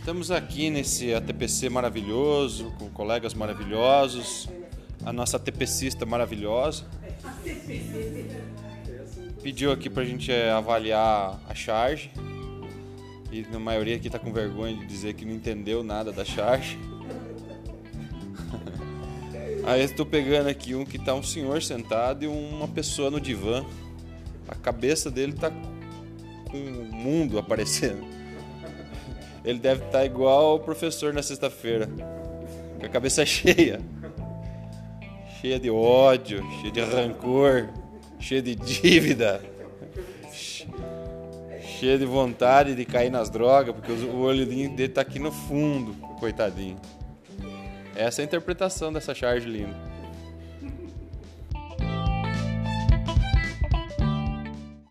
Estamos aqui nesse ATPC maravilhoso, com colegas maravilhosos, a nossa ATPCista maravilhosa. Pediu aqui pra gente é, avaliar a charge. E na maioria aqui tá com vergonha de dizer que não entendeu nada da charge. Aí estou pegando aqui um que tá um senhor sentado e uma pessoa no divã. A cabeça dele tá com o mundo aparecendo. Ele deve estar tá igual o professor na sexta-feira, com a cabeça cheia. Cheia de ódio, cheia de rancor, cheia de dívida, cheia de vontade de cair nas drogas, porque o olho dele tá aqui no fundo, coitadinho. Essa é a interpretação dessa charge linda.